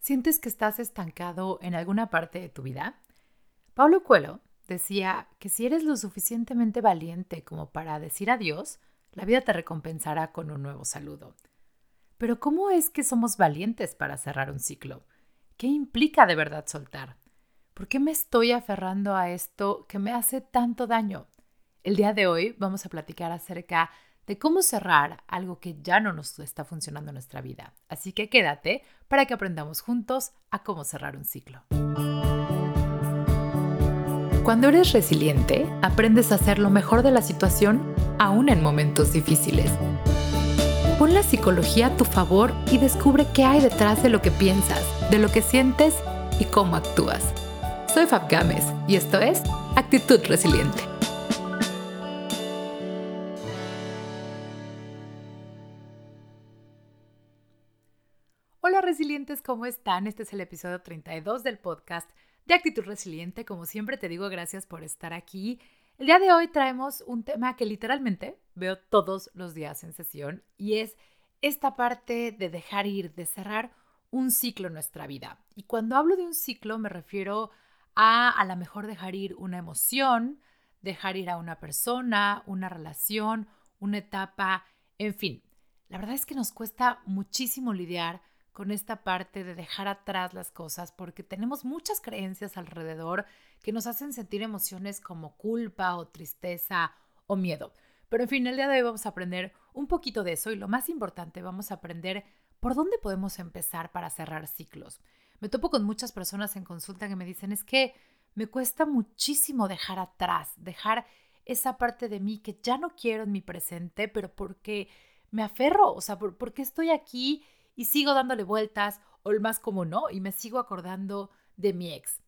¿Sientes que estás estancado en alguna parte de tu vida? Pablo Coelho decía que si eres lo suficientemente valiente como para decir adiós, la vida te recompensará con un nuevo saludo. Pero ¿cómo es que somos valientes para cerrar un ciclo? ¿Qué implica de verdad soltar? ¿Por qué me estoy aferrando a esto que me hace tanto daño? El día de hoy vamos a platicar acerca de cómo cerrar algo que ya no nos está funcionando en nuestra vida. Así que quédate para que aprendamos juntos a cómo cerrar un ciclo. Cuando eres resiliente, aprendes a hacer lo mejor de la situación aún en momentos difíciles. Pon la psicología a tu favor y descubre qué hay detrás de lo que piensas, de lo que sientes y cómo actúas. Soy Fab Gámez y esto es Actitud Resiliente. ¿Cómo están? Este es el episodio 32 del podcast de Actitud Resiliente. Como siempre te digo, gracias por estar aquí. El día de hoy traemos un tema que literalmente veo todos los días en sesión y es esta parte de dejar ir, de cerrar un ciclo en nuestra vida. Y cuando hablo de un ciclo me refiero a a lo mejor dejar ir una emoción, dejar ir a una persona, una relación, una etapa, en fin. La verdad es que nos cuesta muchísimo lidiar con esta parte de dejar atrás las cosas porque tenemos muchas creencias alrededor que nos hacen sentir emociones como culpa o tristeza o miedo. Pero en fin, el día de hoy vamos a aprender un poquito de eso y lo más importante, vamos a aprender por dónde podemos empezar para cerrar ciclos. Me topo con muchas personas en consulta que me dicen, es que me cuesta muchísimo dejar atrás, dejar esa parte de mí que ya no quiero en mi presente, pero porque me aferro, o sea, porque estoy aquí y sigo dándole vueltas, o el más común, ¿no? Y me sigo acordando de mi ex.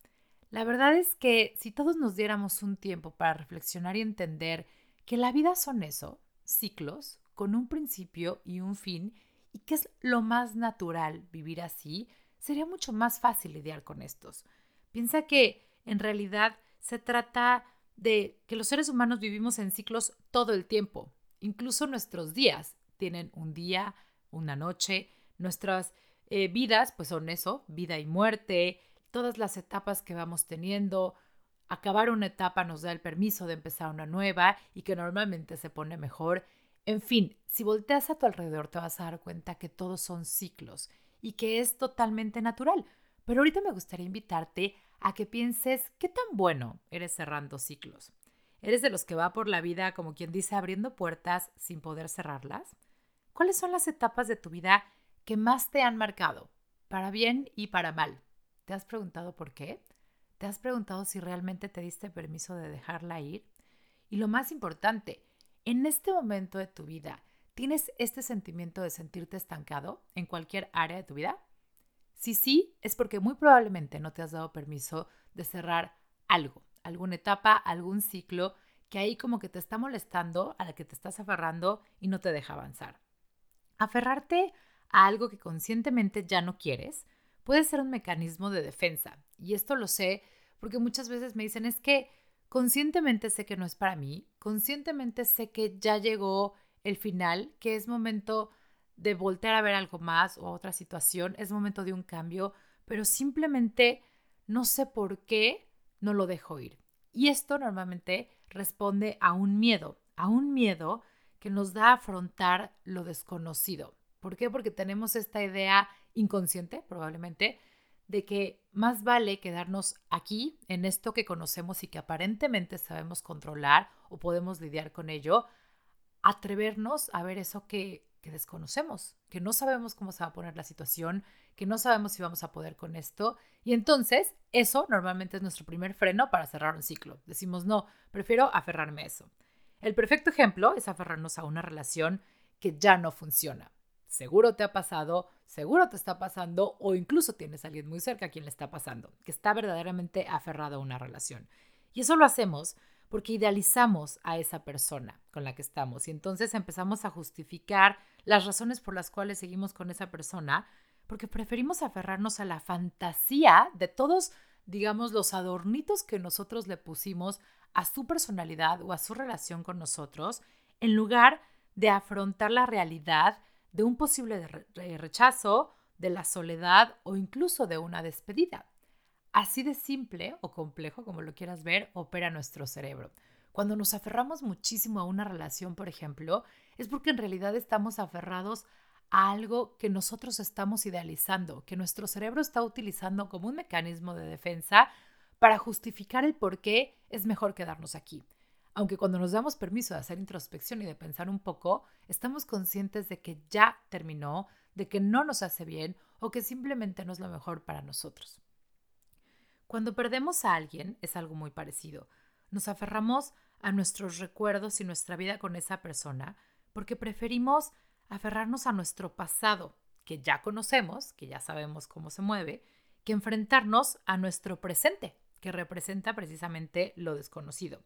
La verdad es que si todos nos diéramos un tiempo para reflexionar y entender que la vida son eso, ciclos, con un principio y un fin, y que es lo más natural vivir así, sería mucho más fácil lidiar con estos. Piensa que en realidad se trata de que los seres humanos vivimos en ciclos todo el tiempo. Incluso nuestros días tienen un día, una noche, Nuestras eh, vidas, pues son eso, vida y muerte, todas las etapas que vamos teniendo. Acabar una etapa nos da el permiso de empezar una nueva y que normalmente se pone mejor. En fin, si volteas a tu alrededor te vas a dar cuenta que todos son ciclos y que es totalmente natural. Pero ahorita me gustaría invitarte a que pienses qué tan bueno eres cerrando ciclos. ¿Eres de los que va por la vida, como quien dice, abriendo puertas sin poder cerrarlas? ¿Cuáles son las etapas de tu vida que más te han marcado, para bien y para mal. ¿Te has preguntado por qué? ¿Te has preguntado si realmente te diste permiso de dejarla ir? Y lo más importante, en este momento de tu vida, ¿tienes este sentimiento de sentirte estancado en cualquier área de tu vida? Si sí, es porque muy probablemente no te has dado permiso de cerrar algo, alguna etapa, algún ciclo que ahí como que te está molestando, a la que te estás aferrando y no te deja avanzar. Aferrarte a algo que conscientemente ya no quieres, puede ser un mecanismo de defensa. Y esto lo sé porque muchas veces me dicen, es que conscientemente sé que no es para mí, conscientemente sé que ya llegó el final, que es momento de voltear a ver algo más o otra situación, es momento de un cambio, pero simplemente no sé por qué no lo dejo ir. Y esto normalmente responde a un miedo, a un miedo que nos da a afrontar lo desconocido. ¿Por qué? Porque tenemos esta idea inconsciente, probablemente, de que más vale quedarnos aquí, en esto que conocemos y que aparentemente sabemos controlar o podemos lidiar con ello, atrevernos a ver eso que, desconocemos, que no sabemos cómo se va a poner la situación, que no sabemos si vamos a poder con esto. Y entonces, eso normalmente es nuestro primer freno para cerrar un ciclo. Decimos, no, prefiero aferrarme a eso. El perfecto ejemplo es aferrarnos a una relación que ya no funciona. Seguro te ha pasado, seguro te está pasando o incluso tienes a alguien muy cerca a quien le está pasando, que está verdaderamente aferrado a una relación. Y eso lo hacemos porque idealizamos a esa persona con la que estamos y entonces empezamos a justificar las razones por las cuales seguimos con esa persona porque preferimos aferrarnos a la fantasía de todos, digamos, los adornitos que nosotros le pusimos a su personalidad o a su relación con nosotros en lugar de afrontar la realidad de un posible rechazo, de la soledad o incluso de una despedida. Así de simple o complejo, como lo quieras ver, opera nuestro cerebro. Cuando nos aferramos muchísimo a una relación, por ejemplo, es porque en realidad estamos aferrados a algo que nosotros estamos idealizando, que nuestro cerebro está utilizando como un mecanismo de defensa para justificar el por qué es mejor quedarnos aquí. Aunque cuando nos damos permiso de hacer introspección y de pensar un poco, estamos conscientes de que ya terminó, de que no nos hace bien o que simplemente no es lo mejor para nosotros. Cuando perdemos a alguien es algo muy parecido. Nos aferramos a nuestros recuerdos y nuestra vida con esa persona porque preferimos aferrarnos a nuestro pasado, que ya conocemos, que ya sabemos cómo se mueve, que enfrentarnos a nuestro presente, que representa precisamente lo desconocido.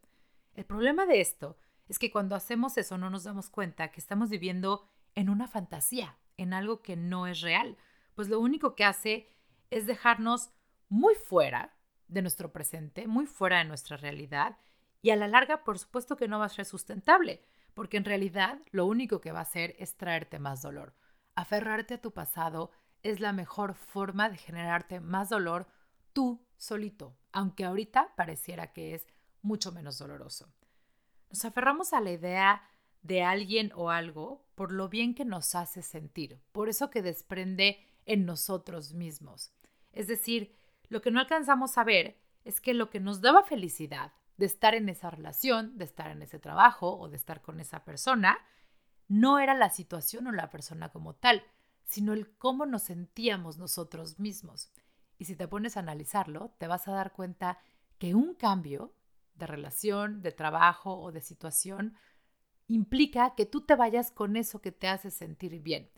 El problema de esto es que cuando hacemos eso no nos damos cuenta que estamos viviendo en una fantasía, en algo que no es real, pues lo único que hace es dejarnos muy fuera de nuestro presente, muy fuera de nuestra realidad y a la larga por supuesto que no va a ser sustentable, porque en realidad lo único que va a hacer es traerte más dolor. Aferrarte a tu pasado es la mejor forma de generarte más dolor tú solito, aunque ahorita pareciera que es mucho menos doloroso. Nos aferramos a la idea de alguien o algo por lo bien que nos hace sentir, por eso que desprende en nosotros mismos. Es decir, lo que no alcanzamos a ver es que lo que nos daba felicidad de estar en esa relación, de estar en ese trabajo o de estar con esa persona, no era la situación o la persona como tal, sino el cómo nos sentíamos nosotros mismos. Y si te pones a analizarlo, te vas a dar cuenta que un cambio de relación, de trabajo o de situación implica que tú te vayas con eso que te hace sentir bien.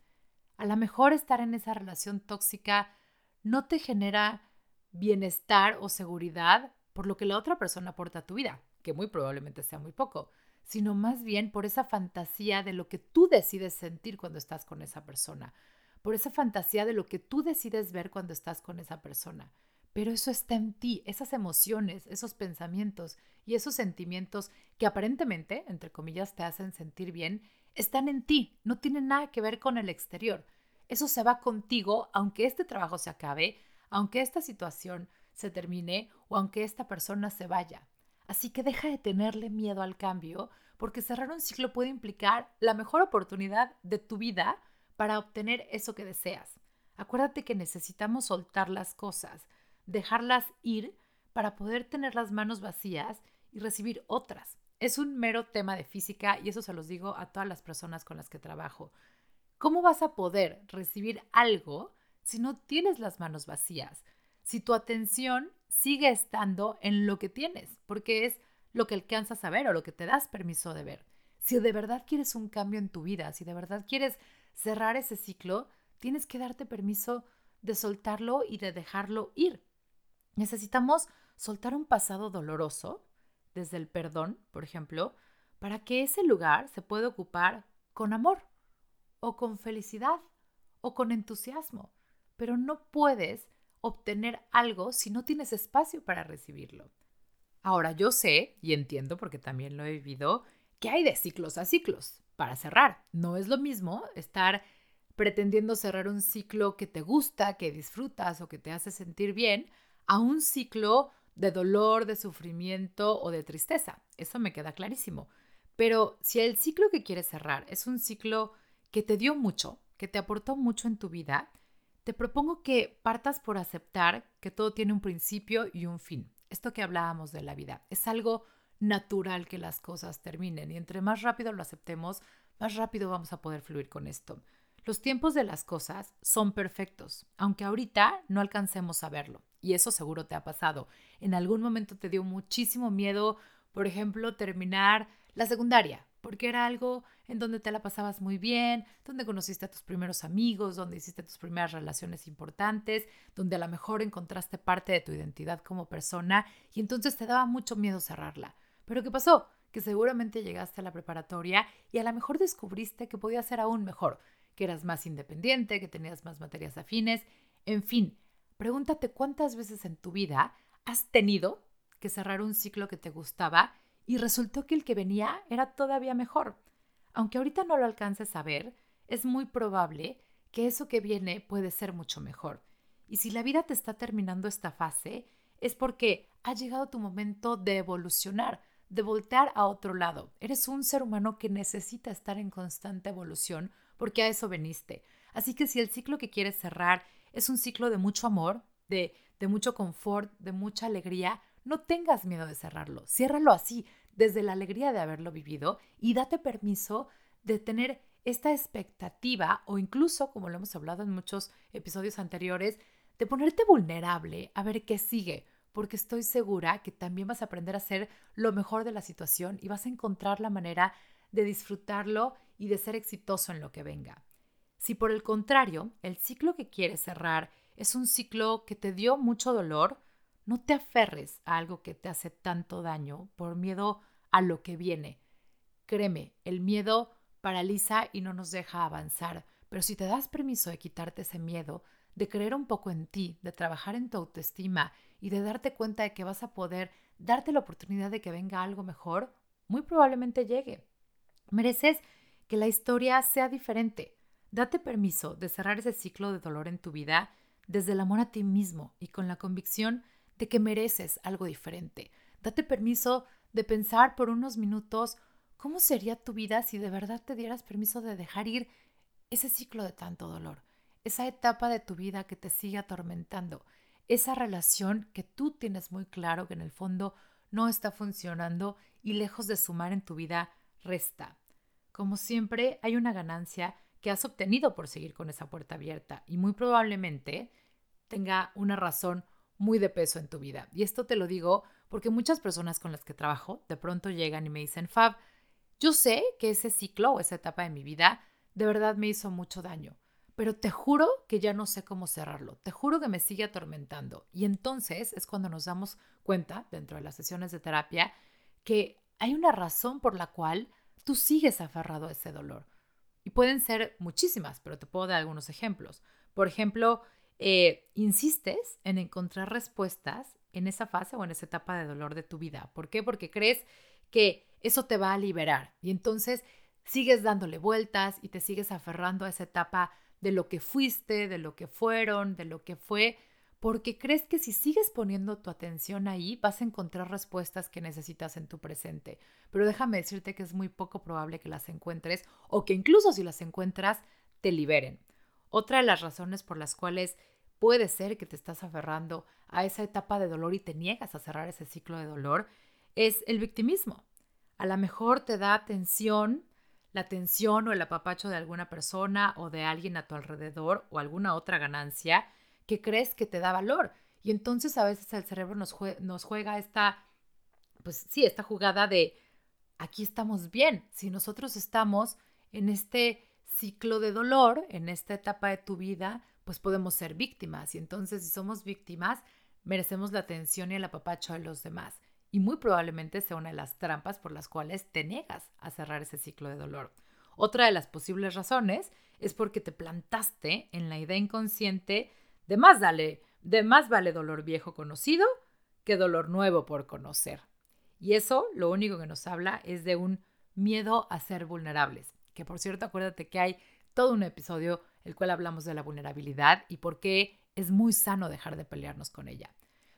A lo mejor estar en esa relación tóxica no te genera bienestar o seguridad por lo que la otra persona aporta a tu vida, que muy probablemente sea muy poco, sino más bien por esa fantasía de lo que tú decides sentir cuando estás con esa persona, por esa fantasía de lo que tú decides ver cuando estás con esa persona. Pero eso está en ti, esas emociones, esos pensamientos y esos sentimientos que aparentemente, entre comillas, te hacen sentir bien, están en ti, no tienen nada que ver con el exterior. Eso se va contigo aunque este trabajo se acabe, aunque esta situación se termine o aunque esta persona se vaya. Así que deja de tenerle miedo al cambio, porque cerrar un ciclo puede implicar la mejor oportunidad de tu vida para obtener eso que deseas. Acuérdate que necesitamos soltar las cosas, dejarlas ir para poder tener las manos vacías y recibir otras. Es un mero tema de física y eso se los digo a todas las personas con las que trabajo. ¿Cómo vas a poder recibir algo si no tienes las manos vacías? Si tu atención sigue estando en lo que tienes, porque es lo que alcanzas a ver o lo que te das permiso de ver. Si de verdad quieres un cambio en tu vida, si de verdad quieres cerrar ese ciclo, tienes que darte permiso de soltarlo y de dejarlo ir. Necesitamos soltar un pasado doloroso, desde el perdón, por ejemplo, para que ese lugar se pueda ocupar con amor o con felicidad o con entusiasmo. Pero no puedes obtener algo si no tienes espacio para recibirlo. Ahora yo sé y entiendo porque también lo he vivido que hay de ciclos a ciclos para cerrar. No es lo mismo estar pretendiendo cerrar un ciclo que te gusta, que disfrutas o que te hace sentir bien, a un ciclo de dolor, de sufrimiento o de tristeza. Eso me queda clarísimo. Pero si el ciclo que quieres cerrar es un ciclo que te dio mucho, que te aportó mucho en tu vida, te propongo que partas por aceptar que todo tiene un principio y un fin. Esto que hablábamos de la vida es algo natural que las cosas terminen y entre más rápido lo aceptemos, más rápido vamos a poder fluir con esto. Los tiempos de las cosas son perfectos, aunque ahorita no alcancemos a verlo. Y eso seguro te ha pasado. En algún momento te dio muchísimo miedo, por ejemplo, terminar la secundaria, porque era algo en donde te la pasabas muy bien, donde conociste a tus primeros amigos, donde hiciste tus primeras relaciones importantes, donde a lo mejor encontraste parte de tu identidad como persona y entonces te daba mucho miedo cerrarla. Pero ¿qué pasó? Que seguramente llegaste a la preparatoria y a lo mejor descubriste que podía ser aún mejor, que eras más independiente, que tenías más materias afines, en fin, pregúntate cuántas veces en tu vida has tenido que cerrar un ciclo que te gustaba y resultó que el que venía era todavía mejor. Aunque ahorita no lo alcances a ver, es muy probable que eso que viene puede ser mucho mejor. Y si la vida te está terminando esta fase, es porque ha llegado tu momento de evolucionar, de voltear a otro lado. Eres un ser humano que necesita estar en constante evolución porque a eso veniste. Así que si el ciclo que quieres cerrar es un ciclo de mucho amor, de, de mucho confort, de mucha alegría, no tengas miedo de cerrarlo. Ciérralo así, desde la alegría de haberlo vivido y date permiso de tener esta expectativa o incluso, como lo hemos hablado en muchos episodios anteriores, de ponerte vulnerable a ver qué sigue, porque estoy segura que también vas a aprender a hacer lo mejor de la situación y vas a encontrar la manera de disfrutarlo y de ser exitoso en lo que venga. Si por el contrario, el ciclo que quieres cerrar es un ciclo que te dio mucho dolor, no te aferres a algo que te hace tanto daño por miedo a lo que viene. Créeme, el miedo paraliza y no nos deja avanzar, pero si te das permiso de quitarte ese miedo, de creer un poco en ti, de trabajar en tu autoestima y de darte cuenta de que vas a poder darte la oportunidad de que venga algo mejor, muy probablemente llegue. Mereces que la historia sea diferente. Date permiso de cerrar ese ciclo de dolor en tu vida desde el amor a ti mismo y con la convicción de que mereces algo diferente. Date permiso de pensar por unos minutos cómo sería tu vida si de verdad te dieras permiso de dejar ir ese ciclo de tanto dolor, esa etapa de tu vida que te sigue atormentando, esa relación que tú tienes muy claro que en el fondo no está funcionando y lejos de sumar en tu vida, resta. Como siempre, hay una ganancia que has obtenido por seguir con esa puerta abierta y muy probablemente tenga una razón muy de peso en tu vida. Y esto te lo digo porque muchas personas con las que trabajo de pronto llegan y me dicen, Fab, yo sé que ese ciclo o esa etapa de mi vida de verdad me hizo mucho daño, pero te juro que ya no sé cómo cerrarlo, te juro que me sigue atormentando. Y entonces es cuando nos damos cuenta, dentro de las sesiones de terapia, que hay una razón por la cual tú sigues aferrado a ese dolor. Y pueden ser muchísimas, pero te puedo dar algunos ejemplos. Por ejemplo, eh, insistes en encontrar respuestas en esa fase o en esa etapa de dolor de tu vida. ¿Por qué? Porque crees que eso te va a liberar y entonces sigues dándole vueltas y te sigues aferrando a esa etapa de lo que fuiste, de lo que fueron, de lo que fue, porque crees que si sigues poniendo tu atención ahí vas a encontrar respuestas que necesitas en tu presente. Pero déjame decirte que es muy poco probable que las encuentres o que incluso si las encuentras te liberen. Otra de las razones por las cuales puede ser que te estás aferrando a esa etapa de dolor y te niegas a cerrar ese ciclo de dolor es el victimismo. A lo mejor te da atención, la atención o el apapacho de alguna persona o de alguien a tu alrededor o alguna otra ganancia que crees que te da valor. Y entonces a veces el cerebro nos, nos juega esta, pues sí, esta jugada de aquí estamos bien. Si nosotros estamos en este ciclo de dolor, en esta etapa de tu vida, pues podemos ser víctimas. Y entonces si somos víctimas, merecemos la atención y el apapacho de los demás. Y muy probablemente sea una de las trampas por las cuales te niegas a cerrar ese ciclo de dolor. Otra de las posibles razones es porque te plantaste en la idea inconsciente de más, dale, de más vale dolor viejo conocido que dolor nuevo por conocer. Y eso lo único que nos habla es de un miedo a ser vulnerables que por cierto acuérdate que hay todo un episodio el cual hablamos de la vulnerabilidad y por qué es muy sano dejar de pelearnos con ella.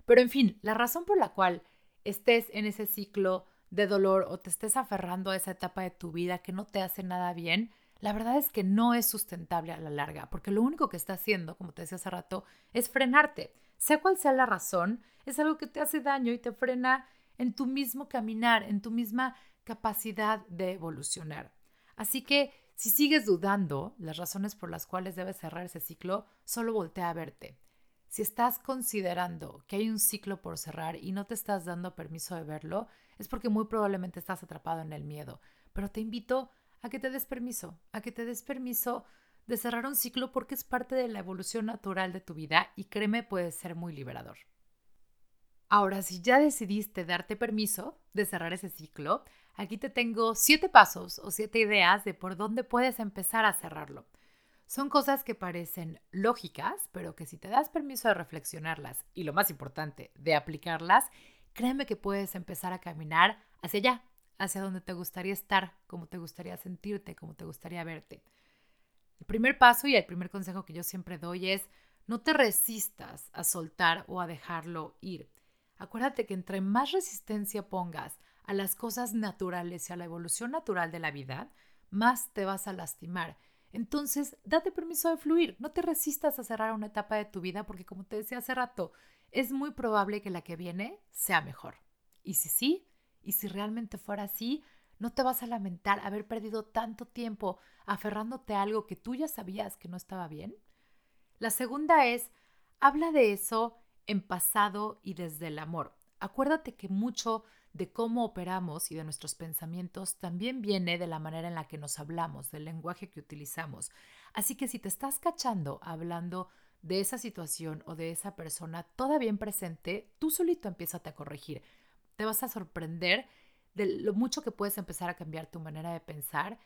Pero en fin, la razón por la cual estés en ese ciclo de dolor o te estés aferrando a esa etapa de tu vida que no te hace nada bien, la verdad es que no es sustentable a la larga, porque lo único que está haciendo, como te decía hace rato, es frenarte. Sea cual sea la razón, es algo que te hace daño y te frena en tu mismo caminar, en tu misma capacidad de evolucionar. Así que si sigues dudando las razones por las cuales debes cerrar ese ciclo, solo voltea a verte. Si estás considerando que hay un ciclo por cerrar y no te estás dando permiso de verlo, es porque muy probablemente estás atrapado en el miedo. Pero te invito a que te des permiso, a que te des permiso de cerrar un ciclo porque es parte de la evolución natural de tu vida y créeme puede ser muy liberador. Ahora, si ya decidiste darte permiso de cerrar ese ciclo, Aquí te tengo siete pasos o siete ideas de por dónde puedes empezar a cerrarlo. Son cosas que parecen lógicas, pero que si te das permiso de reflexionarlas y lo más importante, de aplicarlas, créeme que puedes empezar a caminar hacia allá, hacia donde te gustaría estar, como te gustaría sentirte, como te gustaría verte. El primer paso y el primer consejo que yo siempre doy es no te resistas a soltar o a dejarlo ir. Acuérdate que entre más resistencia pongas a las cosas naturales y a la evolución natural de la vida, más te vas a lastimar. Entonces, date permiso de fluir, no te resistas a cerrar una etapa de tu vida porque como te decía hace rato, es muy probable que la que viene sea mejor. Y si sí, y si realmente fuera así, no te vas a lamentar haber perdido tanto tiempo aferrándote a algo que tú ya sabías que no estaba bien. La segunda es, habla de eso en pasado y desde el amor. Acuérdate que mucho de cómo operamos y de nuestros pensamientos también viene de la manera en la que nos hablamos, del lenguaje que utilizamos. Así que si te estás cachando hablando de esa situación o de esa persona todavía en presente, tú solito empieza a corregir. Te vas a sorprender de lo mucho que puedes empezar a cambiar tu manera de pensar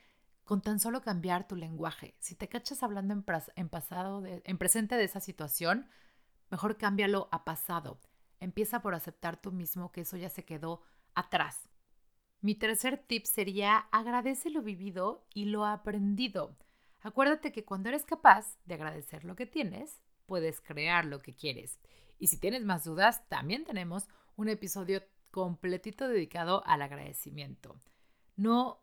con tan solo cambiar tu lenguaje. Si te cachas hablando en, pasado, en presente de esa situación, mejor cámbialo a pasado. Empieza por aceptar tú mismo que eso ya se quedó atrás. Mi tercer tip sería agradece lo vivido y lo aprendido. Acuérdate que cuando eres capaz de agradecer lo que tienes, puedes crear lo que quieres. Y si tienes más dudas, también tenemos un episodio completito dedicado al agradecimiento. No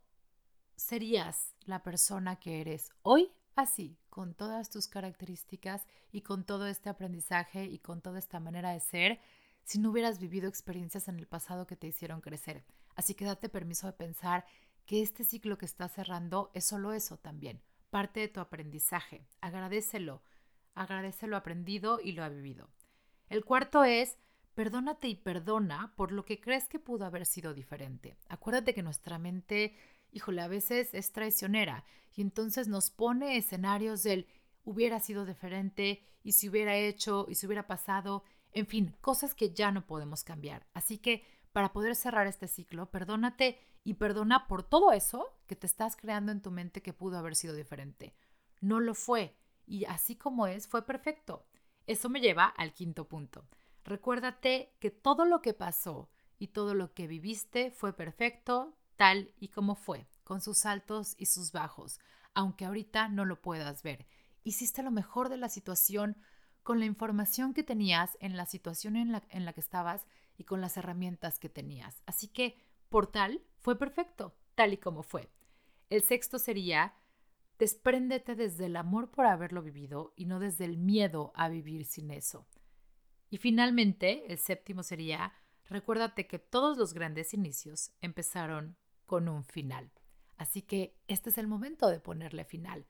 serías la persona que eres hoy así, con todas tus características y con todo este aprendizaje y con toda esta manera de ser, si no hubieras vivido experiencias en el pasado que te hicieron crecer. Así que date permiso de pensar que este ciclo que estás cerrando es solo eso también, parte de tu aprendizaje. Agradecelo, agradece lo aprendido y lo vivido. El cuarto es, perdónate y perdona por lo que crees que pudo haber sido diferente. Acuérdate que nuestra mente, híjole, a veces es traicionera y entonces nos pone escenarios del hubiera sido diferente y si hubiera hecho y si hubiera pasado en fin, cosas que ya no podemos cambiar. Así que para poder cerrar este ciclo, perdónate y perdona por todo eso que te estás creando en tu mente que pudo haber sido diferente. No lo fue y así como es, fue perfecto. Eso me lleva al quinto punto. Recuérdate que todo lo que pasó y todo lo que viviste fue perfecto tal y como fue, con sus altos y sus bajos, aunque ahorita no lo puedas ver. Hiciste lo mejor de la situación con la información que tenías en la situación en la, en la que estabas y con las herramientas que tenías. Así que, por tal, fue perfecto, tal y como fue. El sexto sería, despréndete desde el amor por haberlo vivido y no desde el miedo a vivir sin eso. Y finalmente, el séptimo sería, recuérdate que todos los grandes inicios empezaron con un final. Así que este es el momento de ponerle final.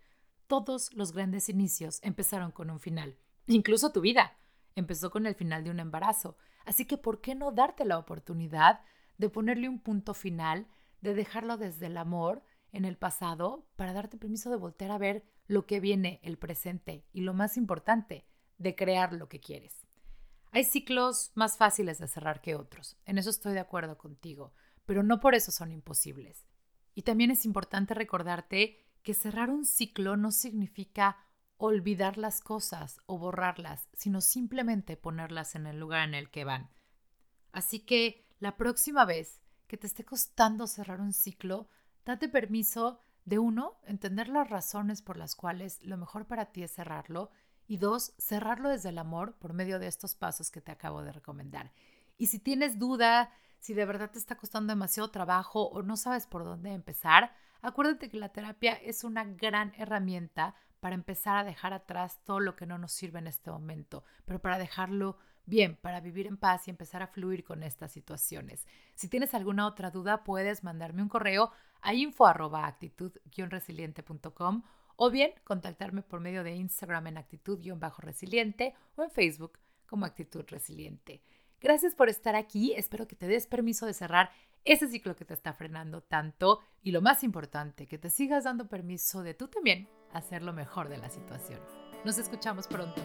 Todos los grandes inicios empezaron con un final. Incluso tu vida empezó con el final de un embarazo. Así que, ¿por qué no darte la oportunidad de ponerle un punto final, de dejarlo desde el amor en el pasado para darte permiso de voltear a ver lo que viene, el presente y lo más importante, de crear lo que quieres? Hay ciclos más fáciles de cerrar que otros, en eso estoy de acuerdo contigo, pero no por eso son imposibles. Y también es importante recordarte que cerrar un ciclo no significa olvidar las cosas o borrarlas, sino simplemente ponerlas en el lugar en el que van. Así que la próxima vez que te esté costando cerrar un ciclo, date permiso de uno, entender las razones por las cuales lo mejor para ti es cerrarlo y dos, cerrarlo desde el amor por medio de estos pasos que te acabo de recomendar. Y si tienes duda, si de verdad te está costando demasiado trabajo o no sabes por dónde empezar, acuérdate que la terapia es una gran herramienta para empezar a dejar atrás todo lo que no nos sirve en este momento, pero para dejarlo bien, para vivir en paz y empezar a fluir con estas situaciones. Si tienes alguna otra duda, puedes mandarme un correo a info-actitud-resiliente.com o bien contactarme por medio de Instagram en actitud-resiliente o en Facebook como actitud resiliente. Gracias por estar aquí, espero que te des permiso de cerrar ese ciclo que te está frenando tanto y lo más importante, que te sigas dando permiso de tú también hacer lo mejor de la situación. Nos escuchamos pronto.